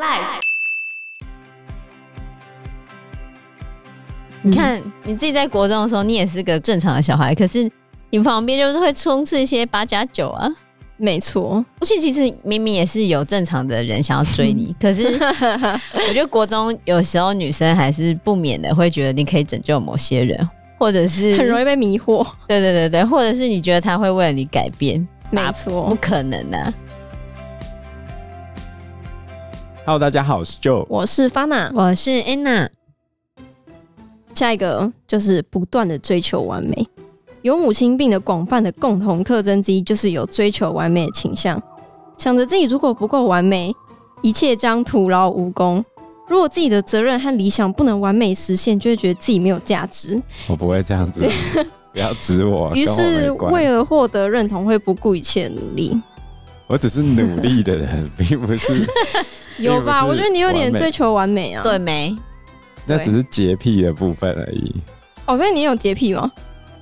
Life，你看你自己在国中的时候，你也是个正常的小孩，可是你旁边就是会充斥一些八加九啊。没错，而且其实明明也是有正常的人想要追你，可是我觉得国中有时候女生还是不免的会觉得你可以拯救某些人，或者是很容易被迷惑。对对对对，或者是你觉得他会为了你改变，没错，不可能的啊。Hello，大家好，我是 Joe，我是 Fana，我是 Anna。下一个就是不断的追求完美。有母亲病的广泛的共同特征之一，就是有追求完美的倾向，想着自己如果不够完美，一切将徒劳无功。如果自己的责任和理想不能完美实现，就会觉得自己没有价值。我不会这样子，不要指我。于是为了获得认同，会不顾一切努力。我只是努力的人，并不是。有吧？我觉得你有点追求完美啊。对没？那只是洁癖的部分而已。哦，所以你有洁癖吗？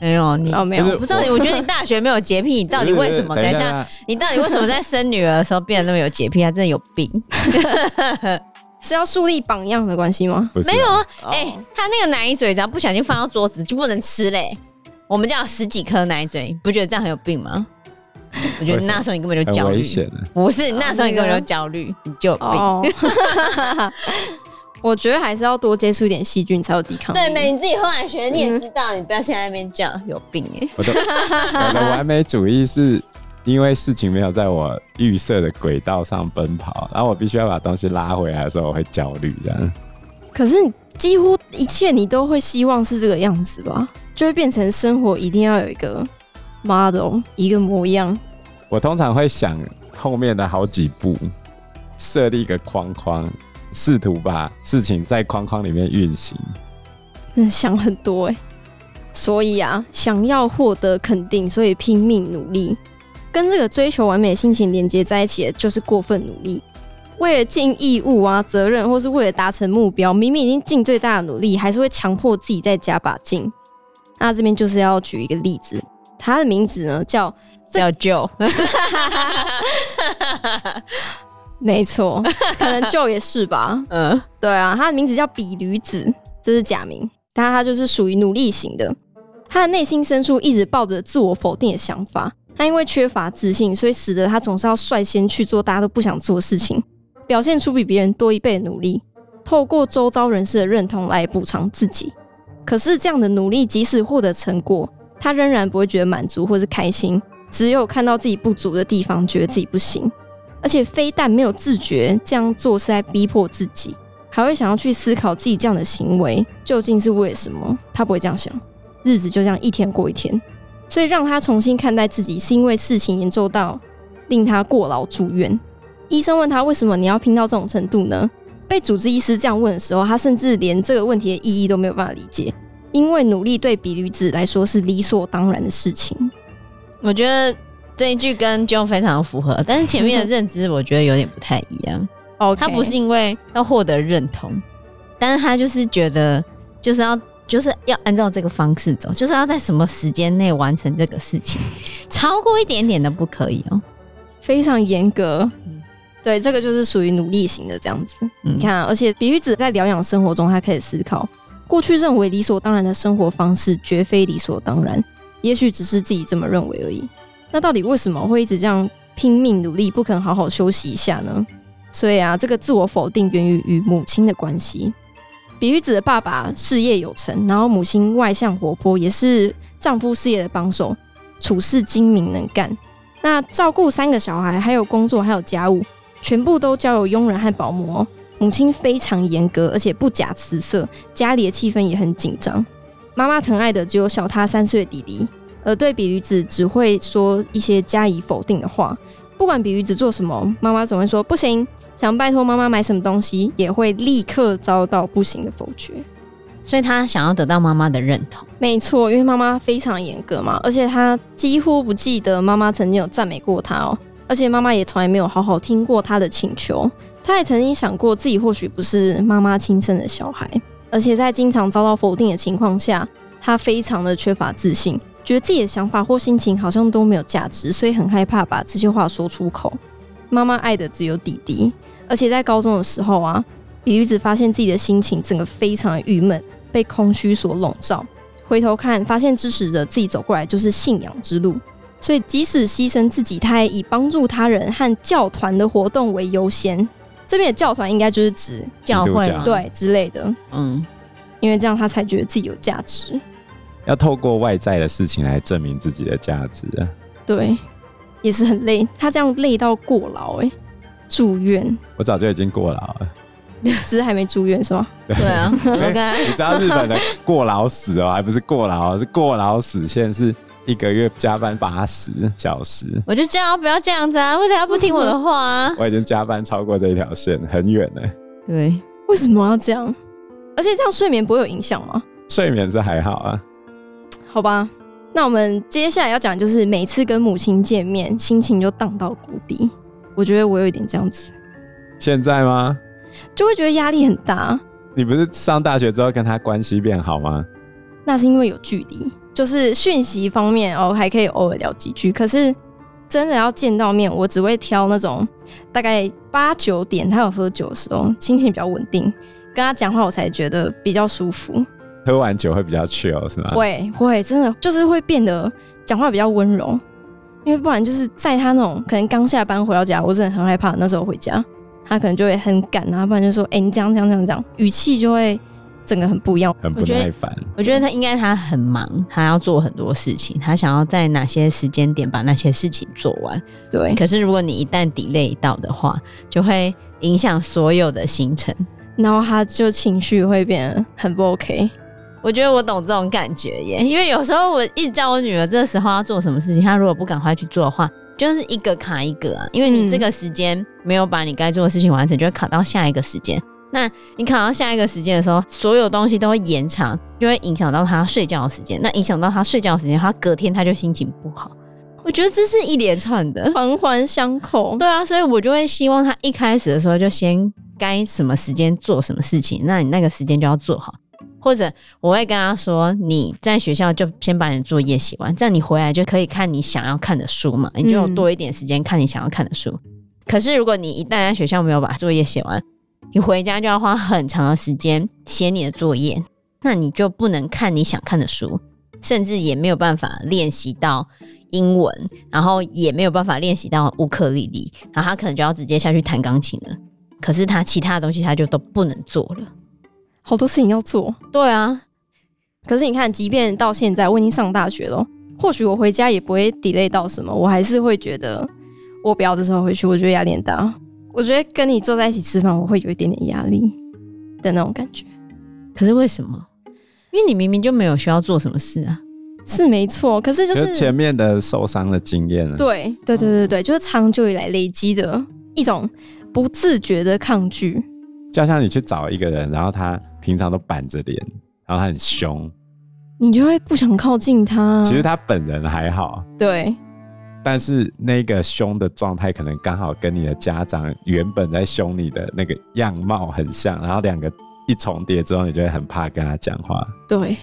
没有你哦，没有。我不知道你，我觉得你大学没有洁癖，你到底为什么？等一下，你到底为什么在生女儿的时候变得那么有洁癖？他真的有病？是要树立榜样的关系吗？啊、没有啊，哎、欸，他那个奶嘴只要不小心放到桌子就不能吃嘞。我们家有十几颗奶嘴，不觉得这样很有病吗？我觉得那时候你根本就焦虑，不是那时候你根本就焦虑，你就有病。哦、我觉得还是要多接触一点细菌才有抵抗力。对，没你自己后来学，你也知道，你不要现在那边叫有病哎。我的我的完美主义是因为事情没有在我预设的轨道上奔跑，然后我必须要把东西拉回来的时候，我会焦虑这样。可是几乎一切你都会希望是这个样子吧？就会变成生活一定要有一个。Model 一个模样，我通常会想后面的好几步，设立一个框框，试图把事情在框框里面运行。真的想很多哎，所以啊，想要获得肯定，所以拼命努力，跟这个追求完美的心情连接在一起的就是过分努力。为了尽义务啊、责任，或是为了达成目标，明明已经尽最大的努力，还是会强迫自己再加把劲。那这边就是要举一个例子。他的名字呢叫叫 Joe，没错，可能 Joe 也是吧。嗯，对啊，他的名字叫比驴子，这是假名，但他就是属于努力型的。他的内心深处一直抱着自我否定的想法，他因为缺乏自信，所以使得他总是要率先去做大家都不想做的事情，表现出比别人多一倍的努力，透过周遭人士的认同来补偿自己。可是这样的努力，即使获得成果，他仍然不会觉得满足或是开心，只有看到自己不足的地方，觉得自己不行，而且非但没有自觉这样做是在逼迫自己，还会想要去思考自己这样的行为究竟是为什么。他不会这样想，日子就这样一天过一天。所以让他重新看待自己，是因为事情严重到令他过劳住院。医生问他为什么你要拼到这种程度呢？被主治医师这样问的时候，他甚至连这个问题的意义都没有办法理解。因为努力对比驴子来说是理所当然的事情，我觉得这一句跟 Joe 非常符合，但是前面的认知我觉得有点不太一样。哦，他不是因为要获得认同，但是他就是觉得就是要就是要按照这个方式走，就是要在什么时间内完成这个事情，超过一点点的不可以哦，非常严格。对，这个就是属于努力型的这样子。嗯、你看、啊，而且比喻子在疗养生活中，他可以思考。过去认为理所当然的生活方式，绝非理所当然，也许只是自己这么认为而已。那到底为什么会一直这样拼命努力，不肯好好休息一下呢？所以啊，这个自我否定源于与母亲的关系。比喻子的爸爸事业有成，然后母亲外向活泼，也是丈夫事业的帮手，处事精明能干。那照顾三个小孩，还有工作，还有家务，全部都交由佣人和保姆哦。母亲非常严格，而且不假辞色，家里的气氛也很紧张。妈妈疼爱的只有小她三岁的弟弟，而对比驴子只会说一些加以否定的话。不管比驴子做什么，妈妈总会说不行。想拜托妈妈买什么东西，也会立刻遭到不行的否决。所以他想要得到妈妈的认同。没错，因为妈妈非常严格嘛，而且他几乎不记得妈妈曾经有赞美过他哦。而且妈妈也从来没有好好听过他的请求。他也曾经想过自己或许不是妈妈亲生的小孩，而且在经常遭到否定的情况下，他非常的缺乏自信，觉得自己的想法或心情好像都没有价值，所以很害怕把这些话说出口。妈妈爱的只有弟弟，而且在高中的时候啊，比吕子发现自己的心情整个非常的郁闷，被空虚所笼罩。回头看，发现支持着自己走过来就是信仰之路，所以即使牺牲自己，他也以帮助他人和教团的活动为优先。这边的教团应该就是指教会，对之类的。嗯，因为这样他才觉得自己有价值。要透过外在的事情来证明自己的价值啊。对，也是很累。他这样累到过劳，哎，住院。我早就已经过劳了。只是还没住院是吧？对啊，我刚 你知道日本的过劳死哦，还不是过劳，是过劳死。现在是一个月加班八十小时。我就这样，不要这样子啊！为什么要不听我的话啊？我已经加班超过这一条线，很远了。对，为什么要这样？而且这样睡眠不会有影响吗？睡眠是还好啊。好吧，那我们接下来要讲就是每次跟母亲见面，心情就荡到谷底。我觉得我有一点这样子。现在吗？就会觉得压力很大。你不是上大学之后跟他关系变好吗？那是因为有距离，就是讯息方面哦，还可以偶尔聊几句。可是真的要见到面，我只会挑那种大概八九点他有喝酒的时候，心情比较稳定，跟他讲话我才觉得比较舒服。喝完酒会比较 chill 是吗？会会，真的就是会变得讲话比较温柔，因为不然就是在他那种可能刚下班回到家，我真的很害怕那时候回家。他可能就会很赶啊，不然就说：“哎、欸，你这样这样这样这样，语气就会整个很不一样，很不耐烦。”我觉得他应该他很忙，他要做很多事情，他想要在哪些时间点把那些事情做完。对。可是如果你一旦 delay 到的话，就会影响所有的行程，然后他就情绪会变得很不 OK。我觉得我懂这种感觉耶，因为有时候我一直叫我女儿这时候要做什么事情，她如果不赶快去做的话。就是一个卡一个啊，因为你这个时间没有把你该做的事情完成，就会卡到下一个时间。那你考到下一个时间的时候，所有东西都会延长，就会影响到他睡觉的时间。那影响到他睡觉的时间，他隔天他就心情不好。我觉得这是一连串的环环相扣。对啊，所以我就会希望他一开始的时候就先该什么时间做什么事情，那你那个时间就要做好。或者我会跟他说，你在学校就先把你的作业写完，这样你回来就可以看你想要看的书嘛，你就有多一点时间看你想要看的书。嗯。可是如果你一旦在学校没有把作业写完，你回家就要花很长的时间写你的作业，那你就不能看你想看的书，甚至也没有办法练习到英文，然后也没有办法练习到乌克丽丽，然后他可能就要直接下去弹钢琴了。可是他其他的东西他就都不能做了。好多事情要做，对啊。可是你看，即便到现在我已经上大学了，或许我回家也不会 delay 到什么，我还是会觉得我不要这时候回去，我觉得压力很大。我觉得跟你坐在一起吃饭，我会有一点点压力的那种感觉。可是为什么？因为你明明就没有需要做什么事啊，是没错。可是就是前面的受伤的经验，对对对对对，就是长久以来累积的一种不自觉的抗拒。就像你去找一个人，然后他平常都板着脸，然后他很凶，你就会不想靠近他。其实他本人还好，对，但是那个凶的状态可能刚好跟你的家长原本在凶你的那个样貌很像，然后两个一重叠之后，你就会很怕跟他讲话。对，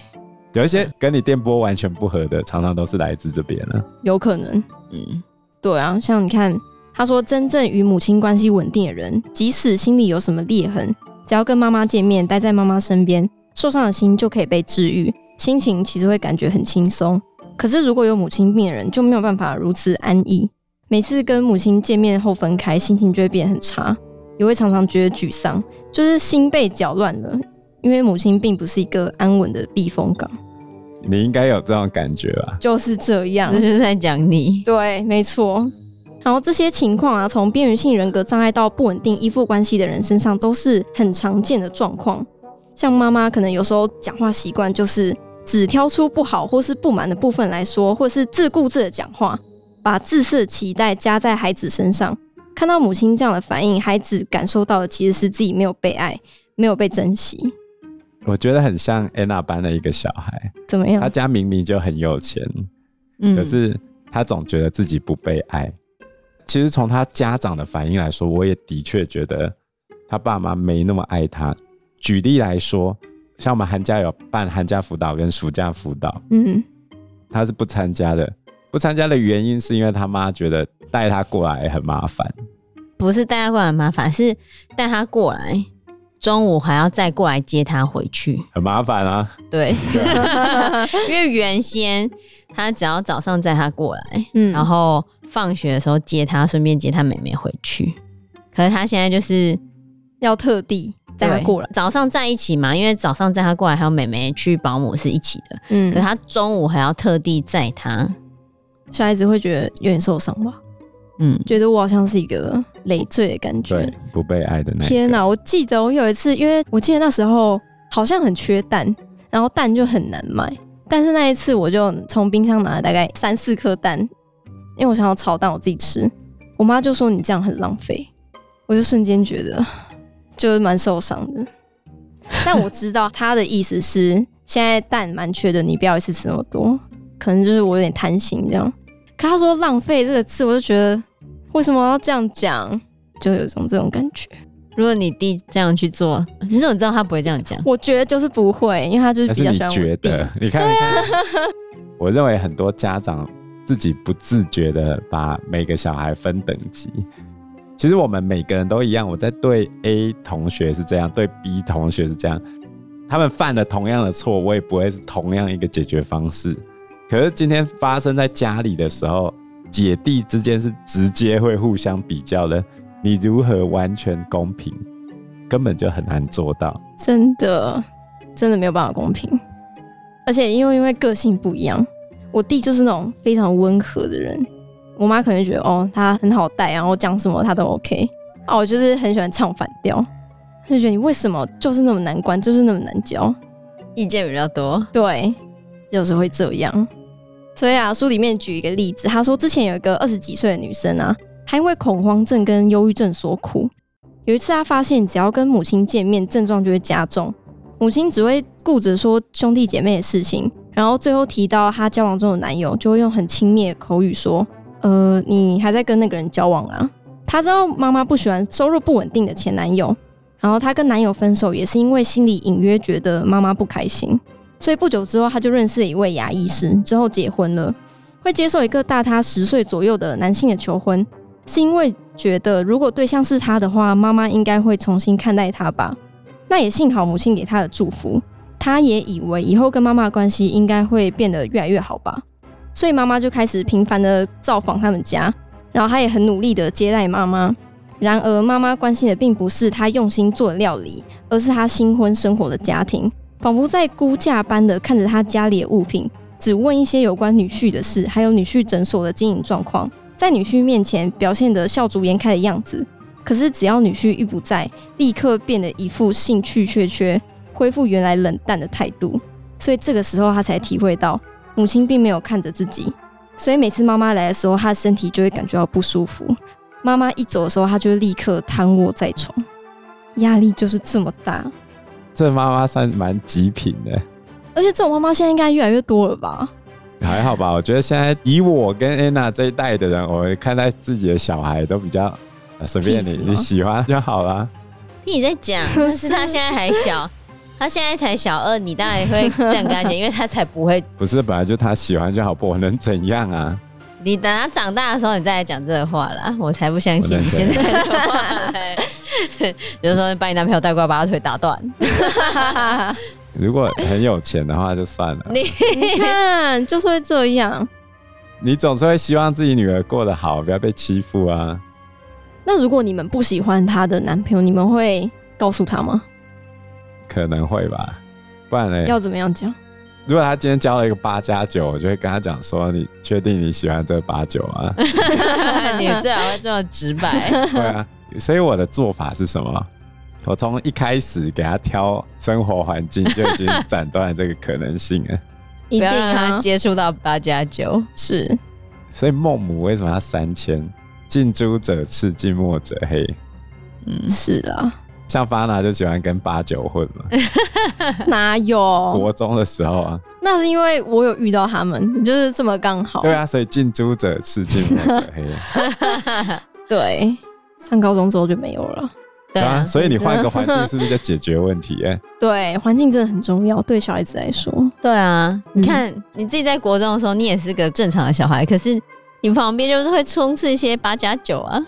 有一些跟你电波完全不合的，常常都是来自这边呢。有可能，嗯，对啊，像你看。他说：“真正与母亲关系稳定的人，即使心里有什么裂痕，只要跟妈妈见面，待在妈妈身边，受伤的心就可以被治愈，心情其实会感觉很轻松。可是如果有母亲病的人，就没有办法如此安逸。每次跟母亲见面后分开，心情就会变得很差，也会常常觉得沮丧，就是心被搅乱了。因为母亲并不是一个安稳的避风港。你应该有这种感觉吧？就是这样，这就是在讲你。对，没错。”然后这些情况啊，从边缘性人格障碍到不稳定依附关系的人身上都是很常见的状况。像妈妈可能有时候讲话习惯就是只挑出不好或是不满的部分来说，或是自顾自的讲话，把自私的期待加在孩子身上。看到母亲这样的反应，孩子感受到的其实是自己没有被爱，没有被珍惜。我觉得很像安娜班的一个小孩，怎么样？他家明明就很有钱，嗯，可是他总觉得自己不被爱。其实从他家长的反应来说，我也的确觉得他爸妈没那么爱他。举例来说，像我们寒假有办寒假辅导跟暑假辅导，嗯，他是不参加的。不参加的原因是因为他妈觉得带他过来很麻烦，不是带他过来很麻烦，是带他过来，中午还要再过来接他回去，很麻烦啊。对，因为原先他只要早上载他过来，嗯，然后放学的时候接他，顺便接他妹妹回去。可是他现在就是要特地带他过来，早上在一起嘛，因为早上载他过来，还有妹妹去保姆是一起的，嗯，可是他中午还要特地载他，小孩子会觉得有点受伤吧？嗯，觉得我好像是一个累赘的感觉，对，不被爱的那一天哪！我记得我有一次，因为我记得那时候好像很缺蛋，然后蛋就很难买，但是那一次我就从冰箱拿了大概三四颗蛋，因为我想要炒蛋我自己吃，我妈就说你这样很浪费，我就瞬间觉得就是蛮受伤的。但我知道他的意思是现在蛋蛮缺的，你不要一次吃那么多，可能就是我有点贪心这样。可他说浪费这个字，我就觉得。为什么要这样讲？就有一种这种感觉。如果你弟这样去做，你怎么知道他不会这样讲？我觉得就是不会，因为他就是比较喜欢我。觉得你看，你看，我认为很多家长自己不自觉的把每个小孩分等级。其实我们每个人都一样。我在对 A 同学是这样，对 B 同学是这样。他们犯了同样的错，我也不会是同样一个解决方式。可是今天发生在家里的时候。姐弟之间是直接会互相比较的，你如何完全公平，根本就很难做到。真的，真的没有办法公平。而且因为因为个性不一样，我弟就是那种非常温和的人，我妈可能觉得哦他很好带，然后讲什么她都 OK。啊，我就是很喜欢唱反调，就觉得你为什么就是那么难关，就是那么难教，意见比较多。对，就是会这样。所以啊，书里面举一个例子，他说之前有一个二十几岁的女生啊，她因为恐慌症跟忧郁症所苦。有一次，她发现只要跟母亲见面，症状就会加重。母亲只会顾着说兄弟姐妹的事情，然后最后提到她交往中的男友，就会用很轻蔑的口语说：“呃，你还在跟那个人交往啊？”她知道妈妈不喜欢收入不稳定的前男友，然后她跟男友分手也是因为心里隐约觉得妈妈不开心。所以不久之后，他就认识了一位牙医师，之后结婚了。会接受一个大他十岁左右的男性的求婚，是因为觉得如果对象是他的话，妈妈应该会重新看待他吧。那也幸好母亲给他的祝福，他也以为以后跟妈妈的关系应该会变得越来越好吧。所以妈妈就开始频繁的造访他们家，然后他也很努力的接待妈妈。然而妈妈关心的并不是他用心做的料理，而是他新婚生活的家庭。仿佛在估价般的看着他家里的物品，只问一些有关女婿的事，还有女婿诊所的经营状况，在女婿面前表现得笑逐颜开的样子。可是只要女婿一不在，立刻变得一副兴趣缺缺，恢复原来冷淡的态度。所以这个时候他才体会到，母亲并没有看着自己。所以每次妈妈来的时候，她的身体就会感觉到不舒服。妈妈一走的时候，她就会立刻瘫卧在床，压力就是这么大。这妈妈算蛮极品的，而且这种妈妈现在应该越来越多了吧？还好吧，我觉得现在以我跟安娜这一代的人，我看待自己的小孩都比较随便你，你喜欢就好了。听你在讲，但是他现在还小，他现在才小二，你当然也会这样跟他讲，因为他才不会。不是，本来就他喜欢就好，不我能怎样啊？你等他长大的时候，你再来讲这个话啦，我才不相信你现在的话。比如说，把你男朋友带过来，把他腿打断。如果很有钱的话，就算了。你看，就是会这样。你总是会希望自己女儿过得好，不要被欺负啊。那如果你们不喜欢她的男朋友，你们会告诉他吗？可能会吧，不然呢？要怎么样讲？如果他今天交了一个八加九，我就会跟他讲说：“你确定你喜欢这八九啊？” 你最好会这么直白。对啊。所以我的做法是什么？我从一开始给他挑生活环境就已经斩断了这个可能性了。不要让他接触到八加九。是。所以孟母为什么要三千？近朱者赤，近墨者黑。嗯，是的。像发娜就喜欢跟八九混嘛。哪有？国中的时候啊。那是因为我有遇到他们，就是这么刚好。对啊，所以近朱者赤，近墨者黑。对。上高中之后就没有了，对啊，所以你换个环境是不是就解决问题？哎，对，环境真的很重要，对小孩子来说。对啊，你看你自己在国中的时候，你也是个正常的小孩，可是你旁边就是会充斥一些八加九啊。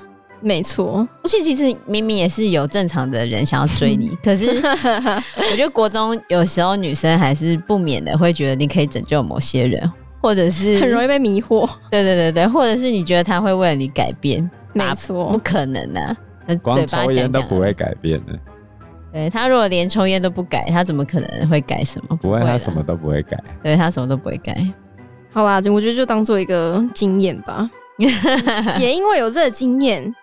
没错，而且其实明明也是有正常的人想要追你，可是我觉得国中有时候女生还是不免的会觉得你可以拯救某些人，或者是很容易被迷惑。对对对对，或者是你觉得他会为了你改变，没错，不可能的、啊，光抽烟都不会改变的。对，他如果连抽烟都不改，他怎么可能会改什么？不会，他什么都不会改。对，他什么都不会改。好啦，我觉得就当做一个经验吧。也因为有这个经验。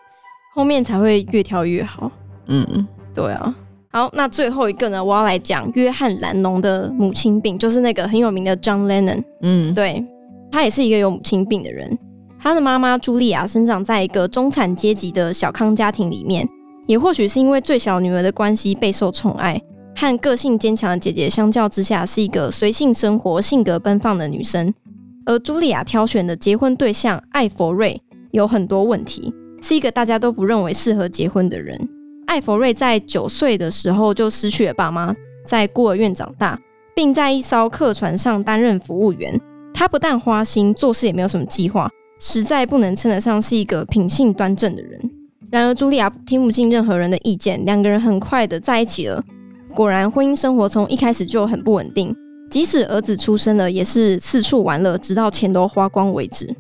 后面才会越跳越好。嗯嗯，对啊。好，那最后一个呢？我要来讲约翰·兰农的母亲病，就是那个很有名的 John Lennon。嗯，对，他也是一个有母亲病的人。他的妈妈茱莉亚生长在一个中产阶级的小康家庭里面，也或许是因为最小女儿的关系备受宠爱，和个性坚强的姐姐相较之下，是一个随性生活、性格奔放的女生。而茱莉亚挑选的结婚对象艾佛瑞有很多问题。是一个大家都不认为适合结婚的人。艾佛瑞在九岁的时候就失去了爸妈，在孤儿院长大，并在一艘客船上担任服务员。他不但花心，做事也没有什么计划，实在不能称得上是一个品性端正的人。然而，茱莉亚听不进任何人的意见，两个人很快的在一起了。果然，婚姻生活从一开始就很不稳定，即使儿子出生了，也是四处玩乐，直到钱都花光为止。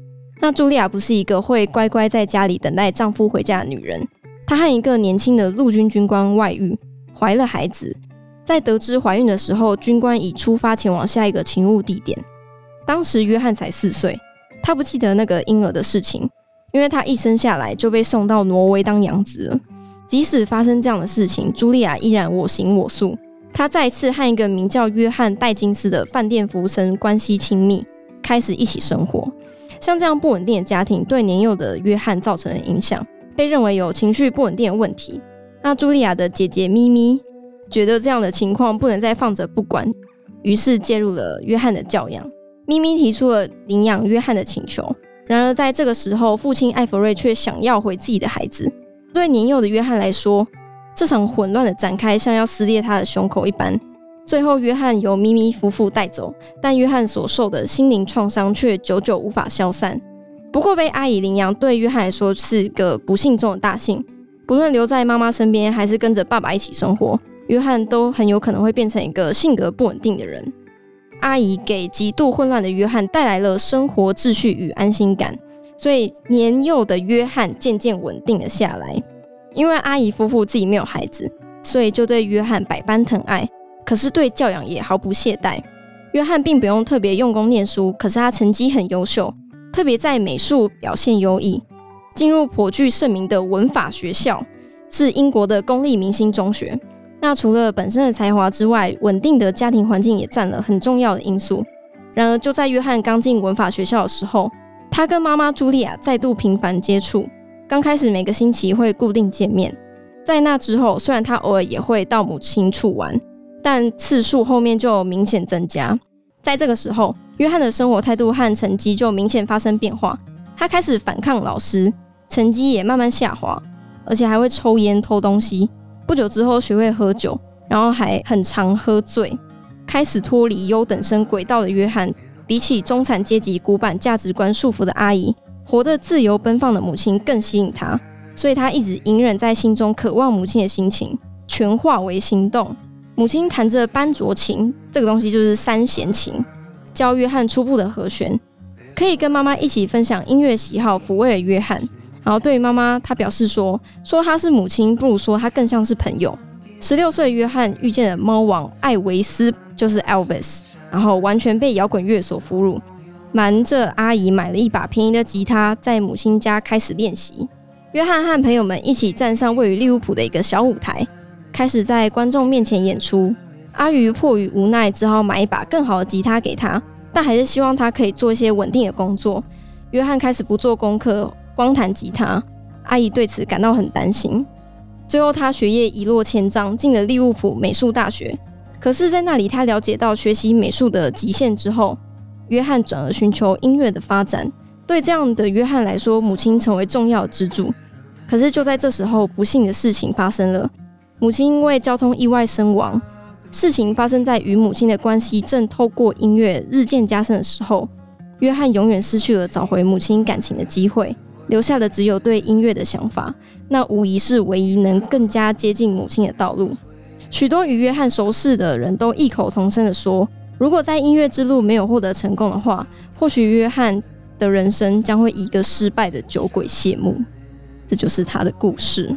那茱莉亚不是一个会乖乖在家里等待丈夫回家的女人。她和一个年轻的陆军军官外遇，怀了孩子。在得知怀孕的时候，军官已出发前往下一个勤务地点。当时约翰才四岁，他不记得那个婴儿的事情，因为他一生下来就被送到挪威当养子了。即使发生这样的事情，茱莉亚依然我行我素。她再次和一个名叫约翰戴金斯的饭店服务生关系亲密，开始一起生活。像这样不稳定的家庭，对年幼的约翰造成了影响，被认为有情绪不稳定的问题。那茱莉亚的姐姐咪咪觉得这样的情况不能再放着不管，于是介入了约翰的教养。咪咪提出了领养约翰的请求，然而在这个时候，父亲艾弗瑞却想要回自己的孩子。对年幼的约翰来说，这场混乱的展开像要撕裂他的胸口一般。最后，约翰由咪咪夫妇带走，但约翰所受的心灵创伤却久久无法消散。不过，被阿姨领养对约翰来说是个不幸中的大幸。不论留在妈妈身边，还是跟着爸爸一起生活，约翰都很有可能会变成一个性格不稳定的人。阿姨给极度混乱的约翰带来了生活秩序与安心感，所以年幼的约翰渐渐稳定了下来。因为阿姨夫妇自己没有孩子，所以就对约翰百般疼爱。可是对教养也毫不懈怠。约翰并不用特别用功念书，可是他成绩很优秀，特别在美术表现优异，进入颇具盛名的文法学校，是英国的公立明星中学。那除了本身的才华之外，稳定的家庭环境也占了很重要的因素。然而就在约翰刚进文法学校的时候，他跟妈妈茱莉亚再度频繁接触。刚开始每个星期会固定见面，在那之后，虽然他偶尔也会到母亲处玩。但次数后面就明显增加，在这个时候，约翰的生活态度和成绩就明显发生变化。他开始反抗老师，成绩也慢慢下滑，而且还会抽烟、偷东西。不久之后，学会喝酒，然后还很常喝醉，开始脱离优等生轨道的约翰，比起中产阶级古板价值观束缚的阿姨，活得自由奔放的母亲更吸引他。所以他一直隐忍在心中渴望母亲的心情，全化为行动。母亲弹着班卓琴，这个东西就是三弦琴，教约翰初步的和弦，可以跟妈妈一起分享音乐喜好，抚慰了约翰。然后对于妈妈，他表示说：“说他是母亲，不如说他更像是朋友。”十六岁约翰遇见了猫王艾维斯，就是 Elvis，然后完全被摇滚乐所俘虏，瞒着阿姨买了一把便宜的吉他，在母亲家开始练习。约翰和朋友们一起站上位于利物浦的一个小舞台。开始在观众面前演出，阿鱼迫于无奈，只好买一把更好的吉他给他，但还是希望他可以做一些稳定的工作。约翰开始不做功课，光弹吉他，阿姨对此感到很担心。最后，他学业一落千丈，进了利物浦美术大学。可是，在那里，他了解到学习美术的极限之后，约翰转而寻求音乐的发展。对这样的约翰来说，母亲成为重要支柱。可是，就在这时候，不幸的事情发生了。母亲因为交通意外身亡。事情发生在与母亲的关系正透过音乐日渐加深的时候。约翰永远失去了找回母亲感情的机会。留下的只有对音乐的想法，那无疑是唯一能更加接近母亲的道路。许多与约翰熟识的人都异口同声地说，如果在音乐之路没有获得成功的话，或许约翰的人生将会以一个失败的酒鬼谢幕。这就是他的故事。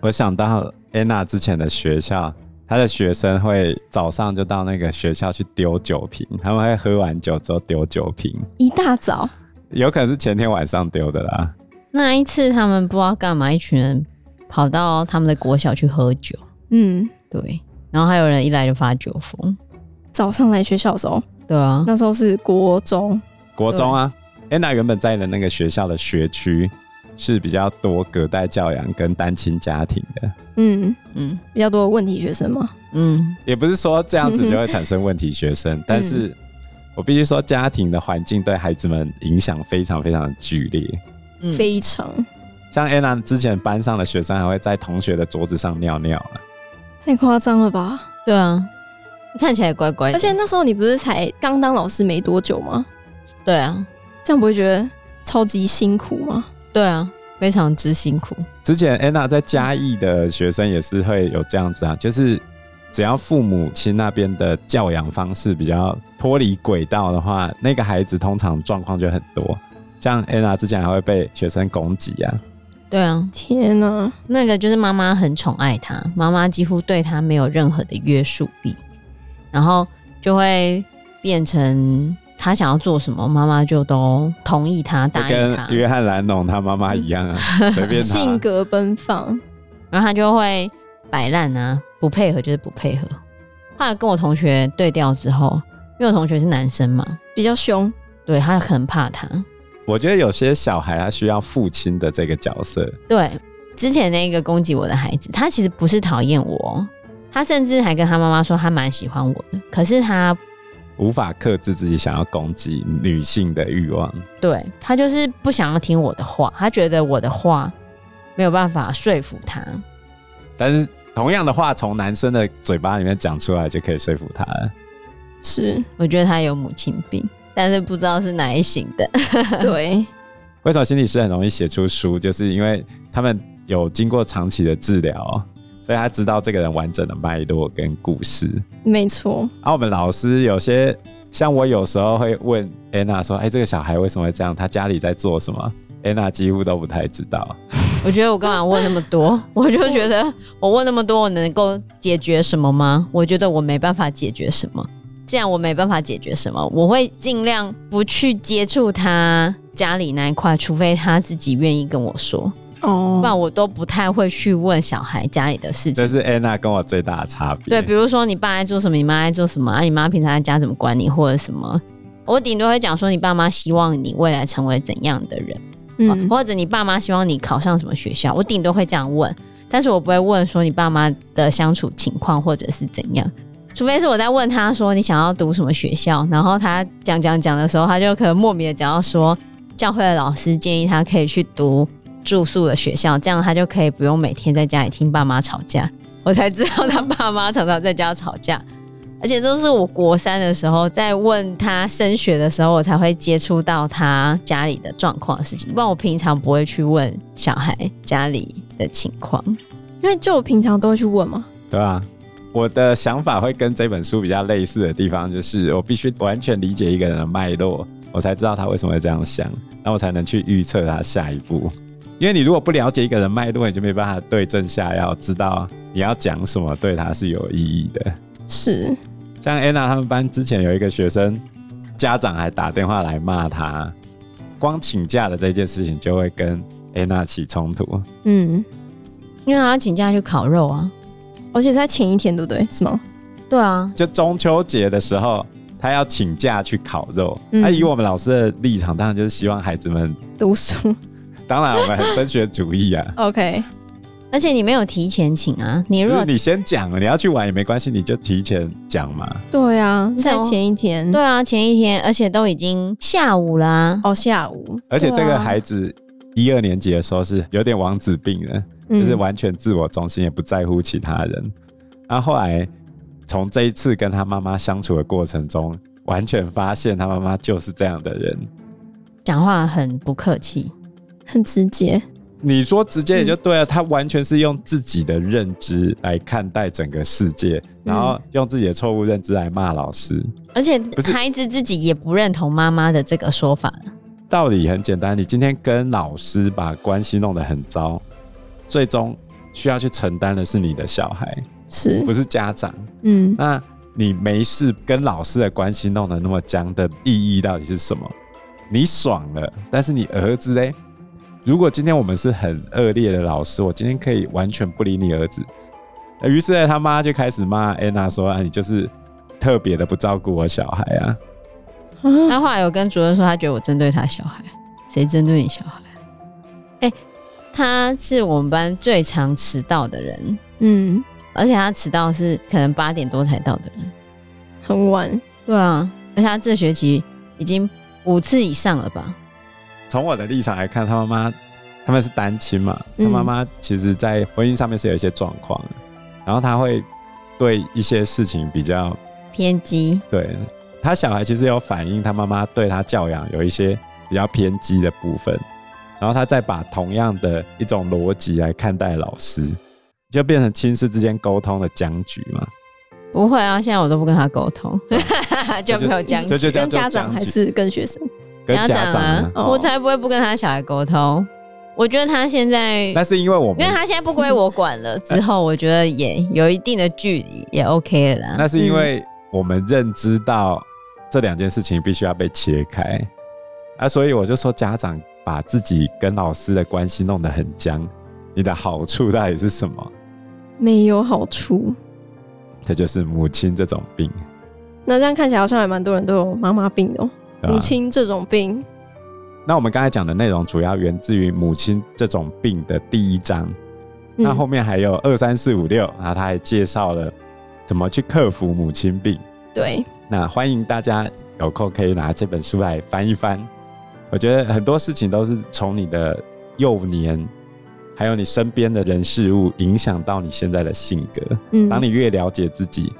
我想到了安娜之前的学校，她的学生会早上就到那个学校去丢酒瓶，他们会喝完酒之后丢酒瓶，一大早，有可能是前天晚上丢的啦。那一次他们不知道干嘛，一群人跑到他们的国小去喝酒。嗯，对。然后还有人一来就发酒疯。早上来学校的时候，对啊，那时候是国中，国中啊。安娜原本在的那个学校的学区是比较多隔代教养跟单亲家庭的。嗯嗯，比较多问题学生嘛。嗯，也不是说这样子就会 产生问题学生，但是我必须说，家庭的环境对孩子们影响非常非常的剧烈。嗯，非常。像安娜之前班上的学生还会在同学的桌子上尿尿啊。太夸张了吧？对啊，看起来乖乖的。而且那时候你不是才刚当老师没多久吗？对啊，这样不会觉得超级辛苦吗？对啊，非常之辛苦。之前安娜在嘉义的学生也是会有这样子啊，就是只要父母亲那边的教养方式比较脱离轨道的话，那个孩子通常状况就很多。像安娜之前还会被学生攻击啊。对啊，天哪，那个就是妈妈很宠爱他，妈妈几乎对他没有任何的约束力，然后就会变成他想要做什么，妈妈就都同意他，答应他。跟约翰·兰农他妈妈一样啊，随便他。性格奔放，然后他就会摆烂啊，不配合就是不配合。后来跟我同学对调之后，因为我同学是男生嘛，比较凶，对，他很怕他。我觉得有些小孩他需要父亲的这个角色。对，之前那个攻击我的孩子，他其实不是讨厌我，他甚至还跟他妈妈说他蛮喜欢我的，可是他无法克制自己想要攻击女性的欲望。对，他就是不想要听我的话，他觉得我的话没有办法说服他。但是同样的话从男生的嘴巴里面讲出来就可以说服他了。是，我觉得他有母亲病。但是不知道是哪一型的，对。为什么心理师很容易写出书？就是因为他们有经过长期的治疗，所以他知道这个人完整的脉络跟故事。没错。啊我们老师有些像我有时候会问安娜说：“哎，这个小孩为什么会这样？他家里在做什么？”安娜几乎都不太知道。我觉得我干嘛问那么多？我就觉得我问那么多，我能够解决什么吗？我觉得我没办法解决什么。既然我没办法解决什么，我会尽量不去接触他家里那一块，除非他自己愿意跟我说。哦，不然我都不太会去问小孩家里的事情。这是安娜跟我最大的差别。对，比如说你爸爱做什么，你妈爱做什么啊？你妈平常在家怎么管你，或者什么？我顶多会讲说，你爸妈希望你未来成为怎样的人，嗯，或者你爸妈希望你考上什么学校，我顶多会这样问，但是我不会问说你爸妈的相处情况或者是怎样。除非是我在问他说，你想要读什么学校，然后他讲讲讲的时候，他就可能莫名的讲到说，教会的老师建议他可以去读住宿的学校，这样他就可以不用每天在家里听爸妈吵架。我才知道他爸妈常常在家吵架，而且都是我国三的时候在问他升学的时候，我才会接触到他家里的状况的事情，不然我平常不会去问小孩家里的情况，因为就我平常都会去问嘛。对啊。我的想法会跟这本书比较类似的地方，就是我必须完全理解一个人的脉络，我才知道他为什么会这样想，然后我才能去预测他下一步。因为你如果不了解一个人脉络，你就没办法对症下药，知道你要讲什么对他是有意义的。是，像安娜他们班之前有一个学生，家长还打电话来骂他，光请假的这件事情就会跟安娜起冲突。嗯，因为他要请假去烤肉啊。而且在前一天，对不对？是吗？对啊，就中秋节的时候，他要请假去烤肉。那、嗯啊、以我们老师的立场，当然就是希望孩子们读书。当然，我们很升学主义啊。OK，而且你没有提前请啊，你如果你先讲，你要去玩也没关系，你就提前讲嘛。对啊，在前一天。对啊，前一天，而且都已经下午啦、啊。哦，下午。而且这个孩子一二年级的时候是有点王子病的。就是完全自我中心，也不在乎其他人。然后后来从这一次跟他妈妈相处的过程中，完全发现他妈妈就是这样的人，讲话很不客气，很直接。你说直接也就对了，嗯、他完全是用自己的认知来看待整个世界，嗯、然后用自己的错误认知来骂老师。而且孩子自己也不认同妈妈的这个说法。道理很简单，你今天跟老师把关系弄得很糟，最终需要去承担的是你的小孩，是不是家长？嗯，那。你没事跟老师的关系弄得那么僵的意义到底是什么？你爽了，但是你儿子嘞？如果今天我们是很恶劣的老师，我今天可以完全不理你儿子。于是呢，他妈就开始骂安娜说：“啊，你就是特别的不照顾我小孩啊。”他后来有跟主任说，他觉得我针对他小孩，谁针对你小孩？哎、欸，他是我们班最常迟到的人，嗯。而且他迟到是可能八点多才到的人，很晚。对啊，而且他这学期已经五次以上了吧？从我的立场来看，他妈妈他们是单亲嘛，他妈妈其实在婚姻上面是有一些状况，嗯、然后他会对一些事情比较偏激。对，他小孩其实有反映他妈妈对他教养有一些比较偏激的部分，然后他再把同样的一种逻辑来看待老师。就变成亲师之间沟通的僵局嘛？不会啊，现在我都不跟他沟通，就没有僵局。就跟家长还是跟学生？跟家长啊，我才不会不跟他小孩沟通。我觉得他现在，那是因为我们，因为他现在不归我管了，之后我觉得也有一定的距离，也 OK 了啦。那是因为我们认知到这两件事情必须要被切开啊，所以我就说，家长把自己跟老师的关系弄得很僵，你的好处到底是什么？没有好处，这就是母亲这种病。那这样看起来好像还蛮多人都有妈妈病哦。啊、母亲这种病。那我们刚才讲的内容主要源自于母亲这种病的第一章。嗯、那后面还有二三四五六，然后他还介绍了怎么去克服母亲病。对。那欢迎大家有空可以拿这本书来翻一翻。我觉得很多事情都是从你的幼年。还有你身边的人事物影响到你现在的性格。嗯，当你越了解自己，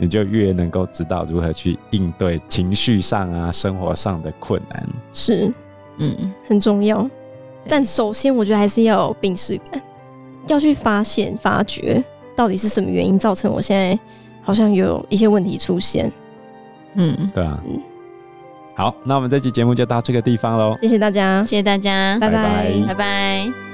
你就越能够知道如何去应对情绪上啊、生活上的困难。是，嗯，很重要。但首先，我觉得还是要有病识感，要去发现、发觉到底是什么原因造成我现在好像有一些问题出现。嗯，对啊。嗯，好，那我们这期节目就到这个地方喽。谢谢大家，谢谢大家，拜拜，拜拜。拜拜。